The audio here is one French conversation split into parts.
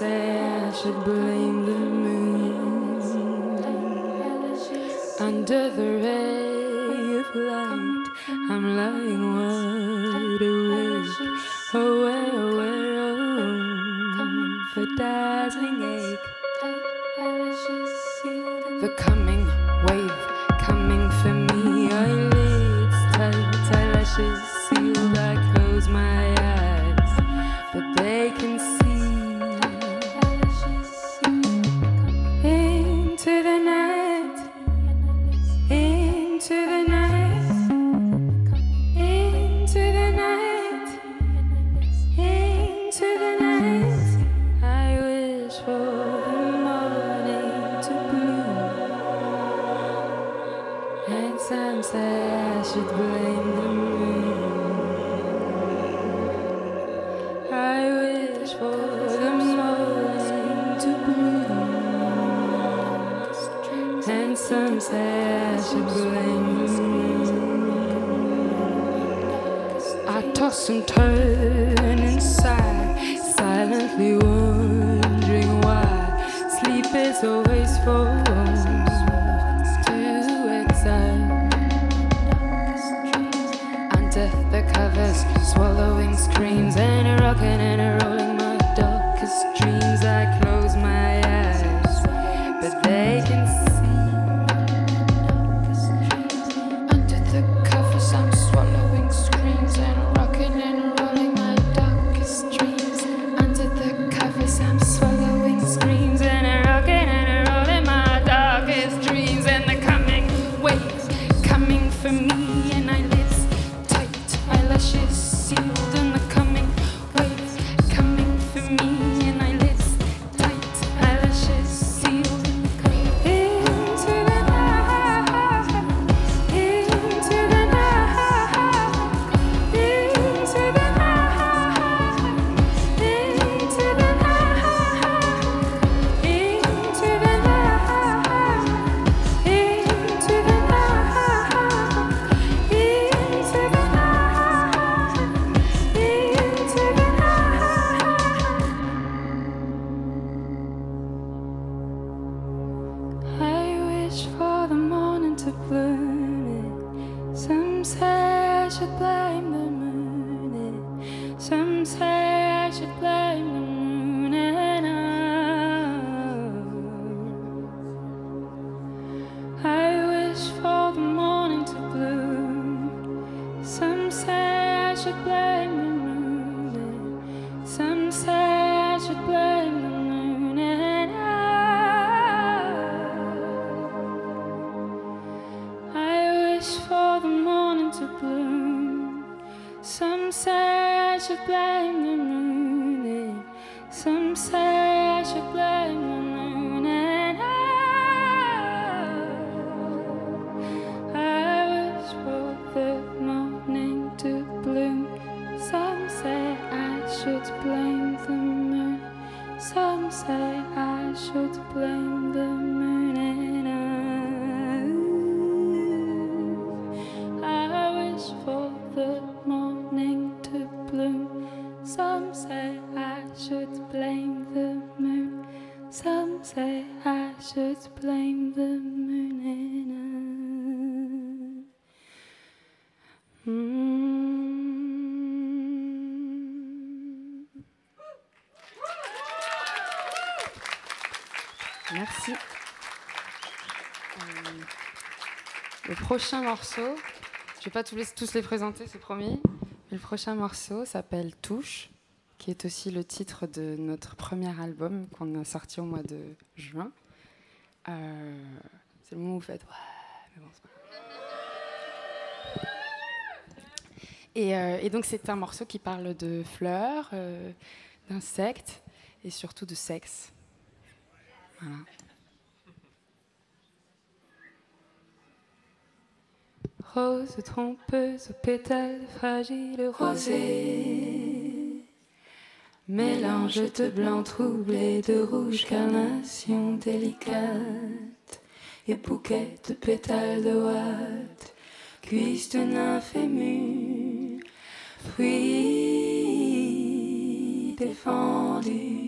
say I should blame the moon under the rain. Some say I should blame the moon. I wish for the moon to bloom. And some say I should blame the moon. I toss and turn inside, silently wondering why sleep is over. swallowing screams and a rocking and a rolling. Euh, le prochain morceau, je ne vais pas tous les présenter, c'est promis. Le prochain morceau s'appelle Touche, qui est aussi le titre de notre premier album qu'on a sorti au mois de juin. Euh, c'est le moment où vous faites ouais, mais bon, c'est pas... et, euh, et, donc c'est un morceau qui parle de fleurs, d'insectes et surtout de sexe. Voilà. Rose trompeuse aux pétales fragiles rosés. Mélange de blanc troublé, de rouge carnation délicate et bouquet de pétales de ouate, cuisse de nymphe émue, fruit défendu.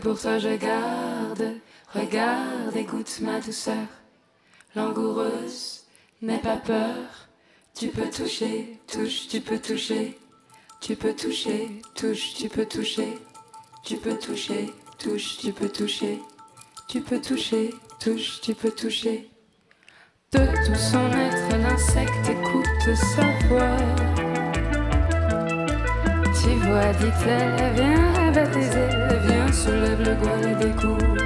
Pour toi je garde. Regarde, écoute ma douceur. Langoureuse, n'aie pas peur. Tu peux toucher, touche, tu peux toucher. Tu peux toucher, touche, tu peux toucher. Tu peux toucher, touche, tu peux toucher. Tu peux toucher, touche, tu peux toucher. De tout son être, l'insecte écoute sa voix. Tu vois, dit-elle, viens viens, soulève le voile et découvre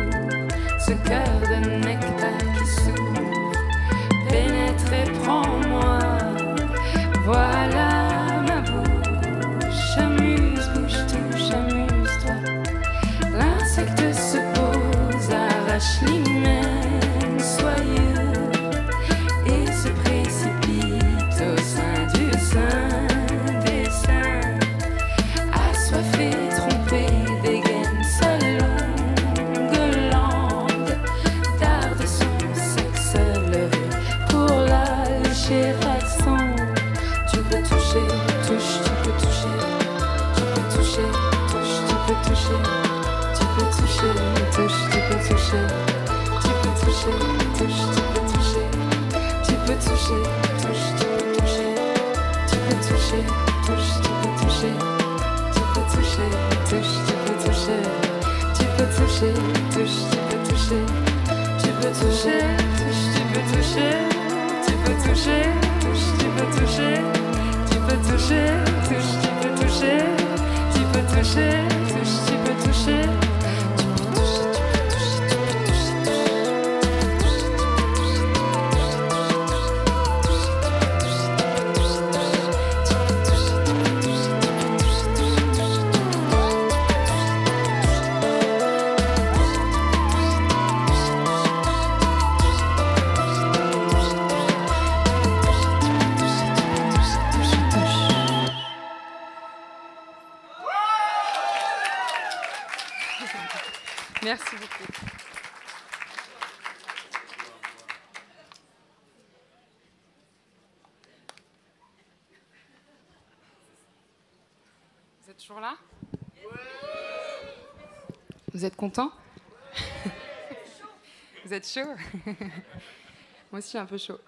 ce cœur de nectar qui s'ouvre. Pénètre et prends-moi, voilà ma bouche. Amuse, bouge, touche, amuse-toi. L'insecte se pose, arrache touche, tu peux toucher, tu peux toucher, touche, tu peux toucher, tu toucher, touche, tu peux toucher, tu toucher, touche, tu peux toucher, tu peux toucher, touche, tu peux toucher, tu peux toucher, touche, tu peux toucher, toucher, touche, tu peux toucher, toucher, touche, tu peux toucher. Vous êtes content Vous êtes chaud Moi aussi un peu chaud.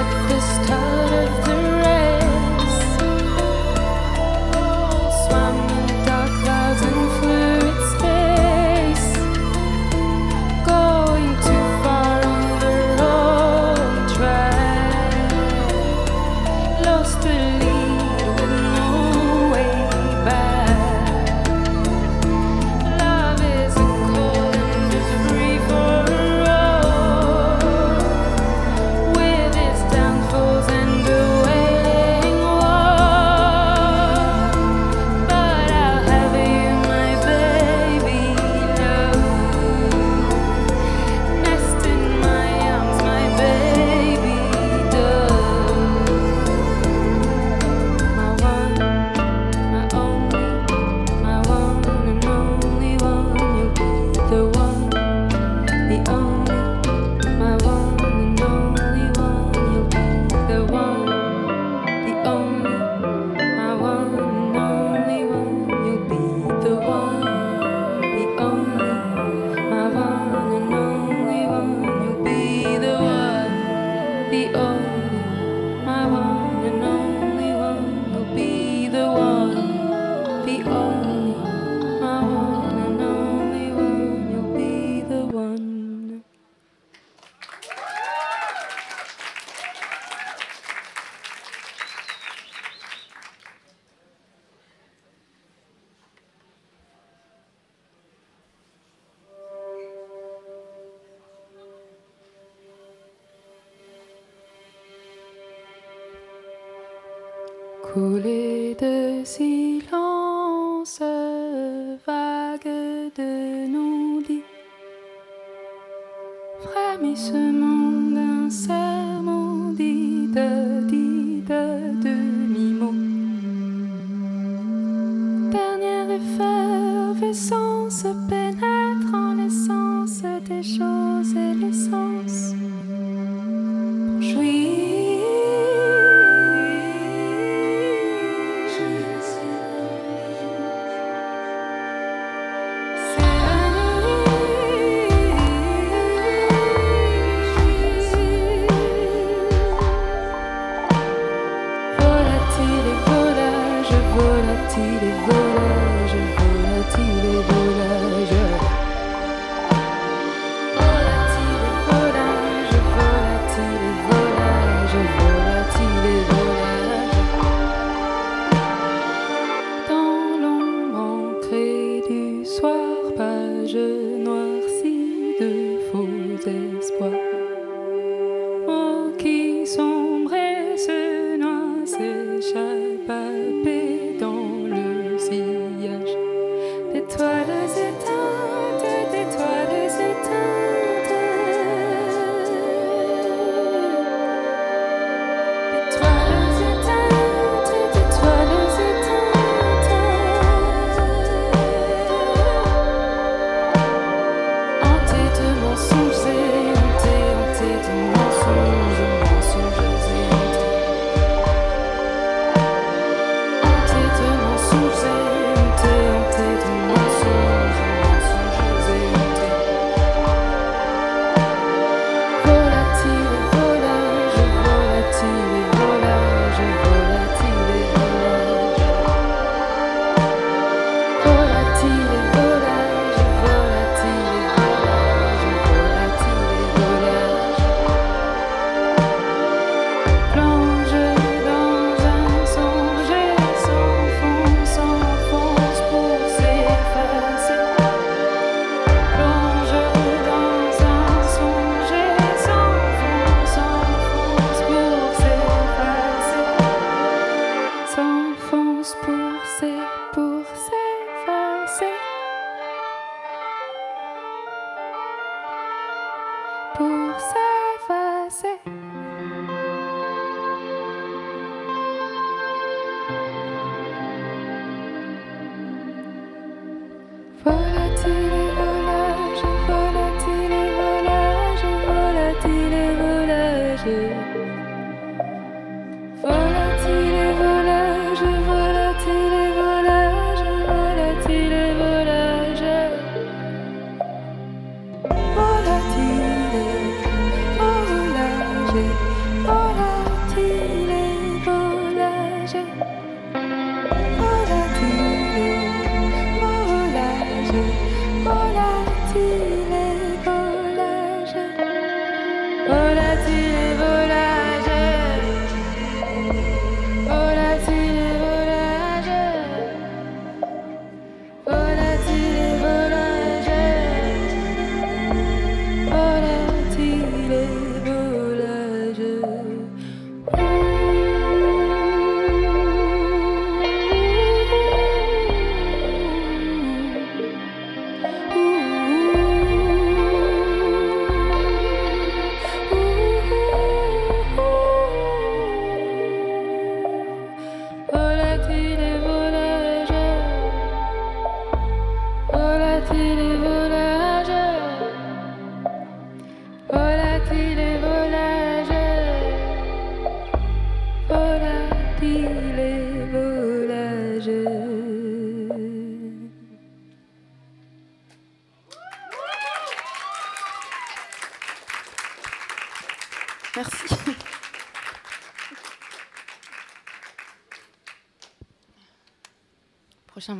that crystal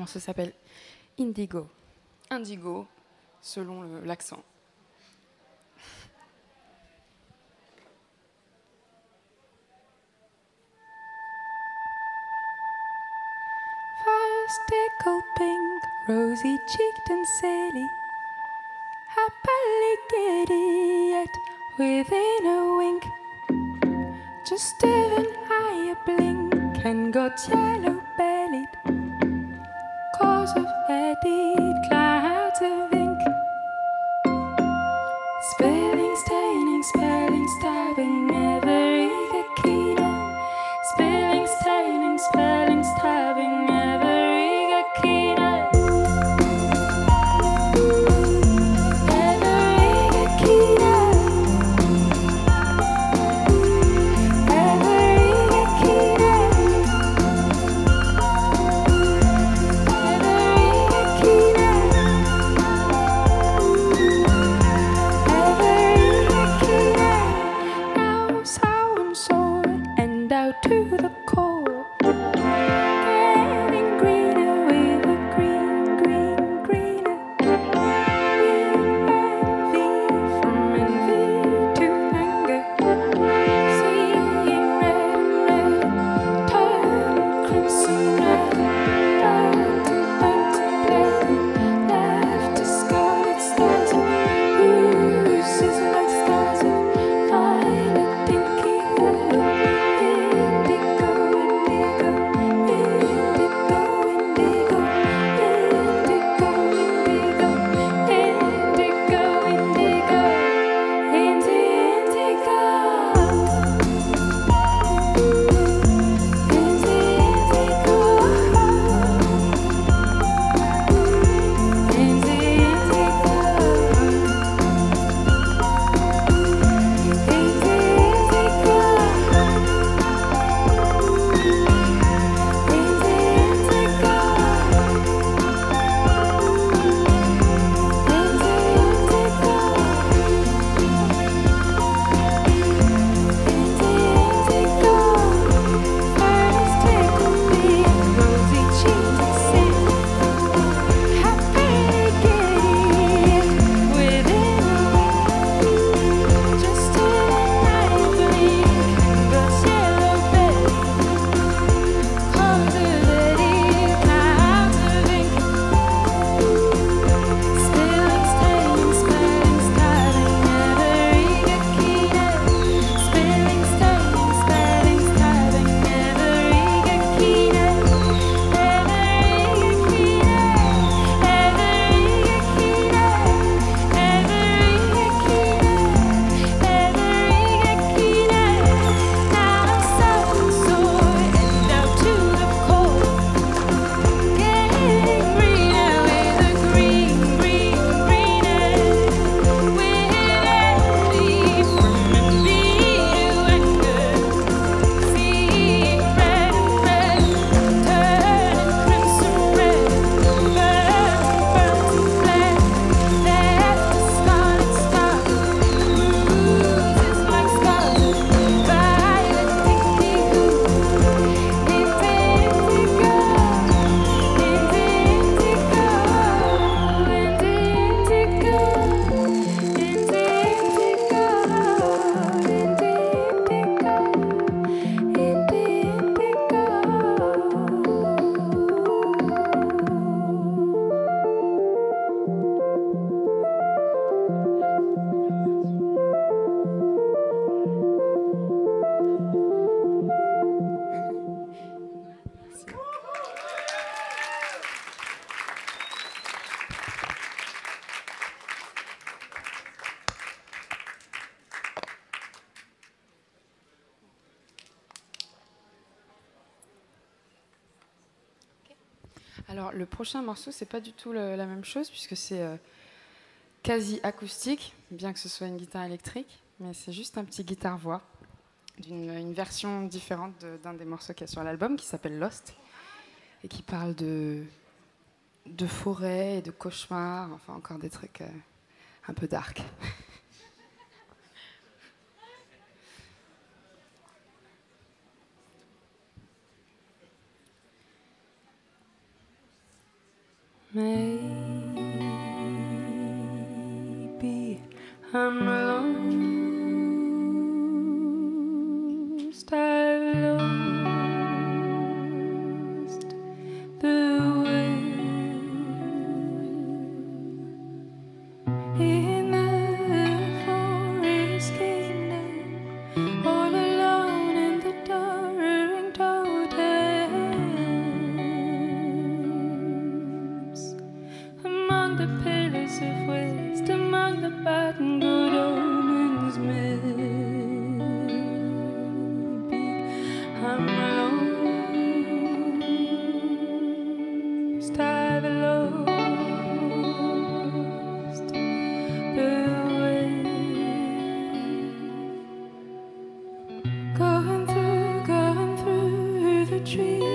Prochain morceau s'appelle? Indigo. Indigo, selon le- l'accent. First tickled pink, rosy cheeked and silly, happily giddy yet within a wink. Just even higher blink and got yellow bellied, Josef er dit klar til vink Spænding, stægning, spænding, stævning prochain morceau, c'est pas du tout la même chose, puisque c'est euh, quasi acoustique, bien que ce soit une guitare électrique, mais c'est juste un petit guitare-voix d'une une version différente d'un des morceaux qu'il y a sur l'album, qui s'appelle Lost, et qui parle de, de forêt et de cauchemars, enfin encore des trucs euh, un peu dark. Maybe I'm lost. I've Going through, going through the trees.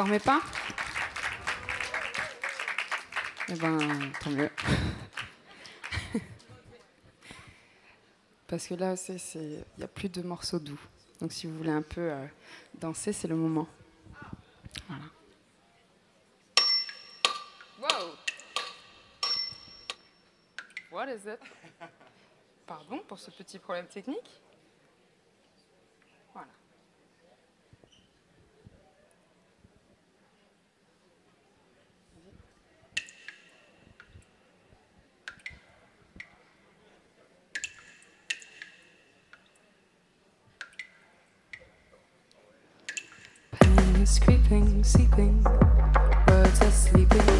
dormez pas? Eh ben, tant mieux. Parce que là, il n'y a plus de morceaux doux. Donc si vous voulez un peu euh, danser, c'est le moment. Voilà. Wow. What is it? Pardon pour ce petit problème technique? sleeping, birds are sleeping.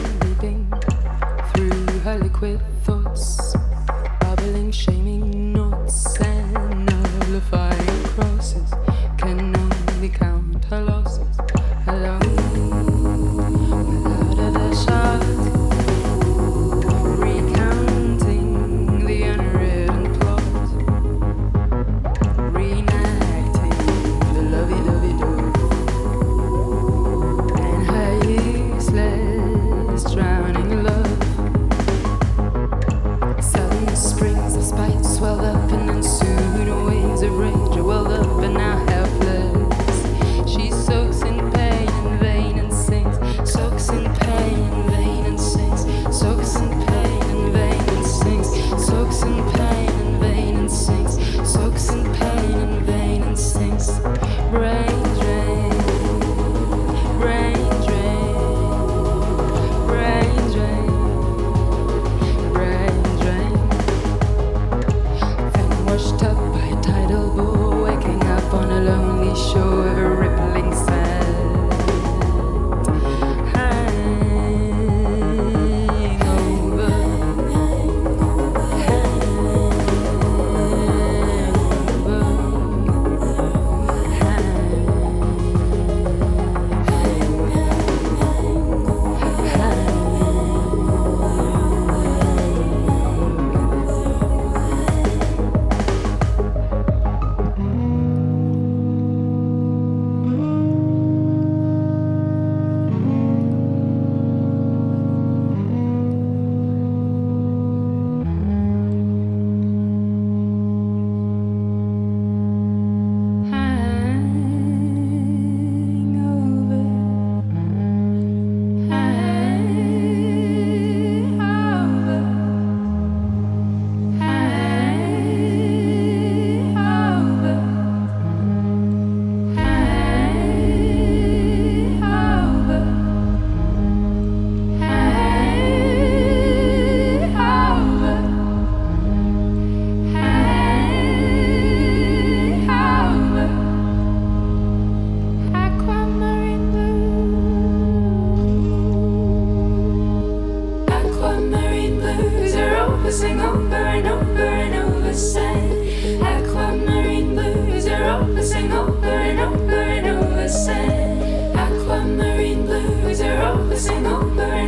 Prochain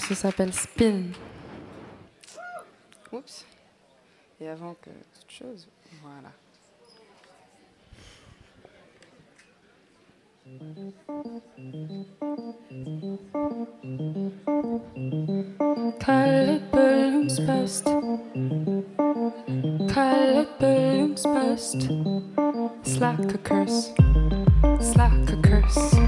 morceau s'appelle Spin. Oups. Et avant que toute chose, voilà. Slack a curse. Slack a curse.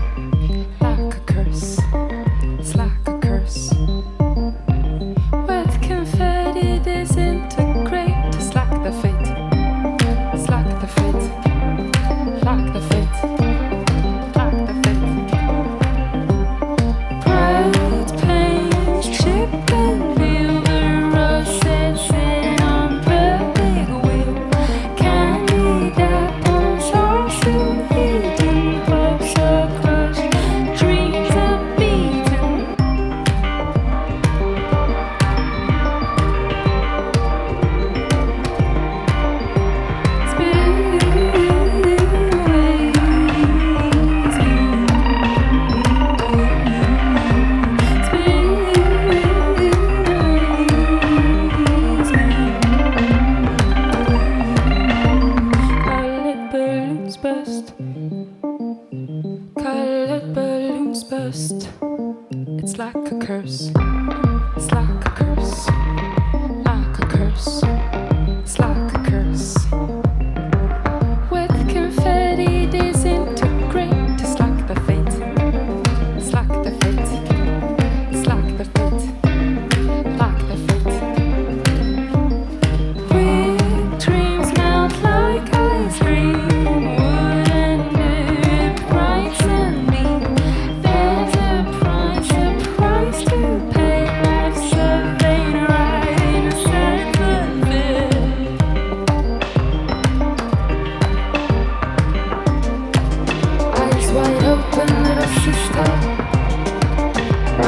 süste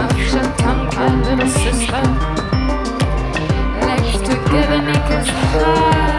Akşam tam kalbimi süste Like to give a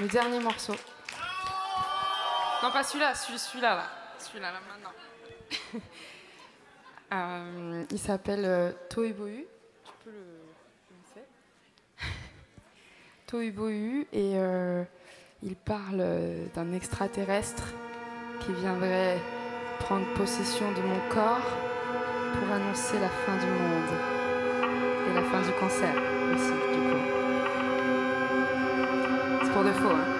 le dernier morceau. Non, pas celui-là, celui- celui-là, là. Celui-là, là, maintenant. Euh, il s'appelle euh, Tohubohu. Tu peux le lancer. Tohubohu, et euh, il parle euh, d'un extraterrestre qui viendrait prendre possession de mon corps pour annoncer la fin du monde. Et la fin du cancer aussi, du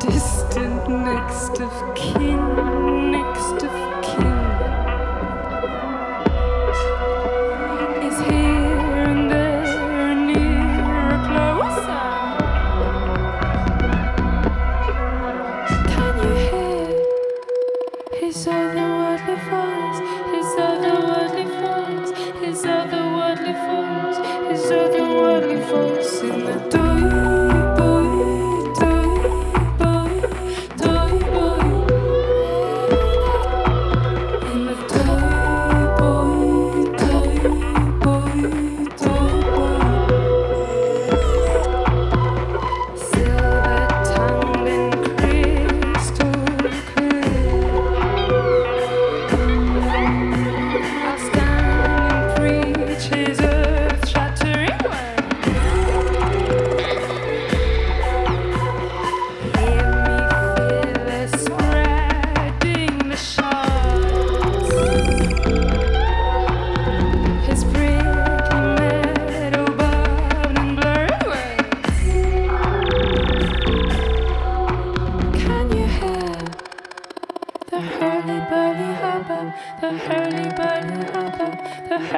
distant next of kin,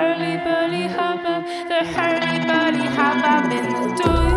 hurly burly hubbub, the hurly burly hubbub in the doy.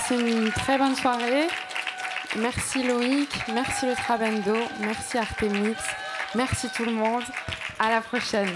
Passez une très bonne soirée. Merci Loïc, merci le Trabendo, merci Artemix, merci tout le monde. À la prochaine.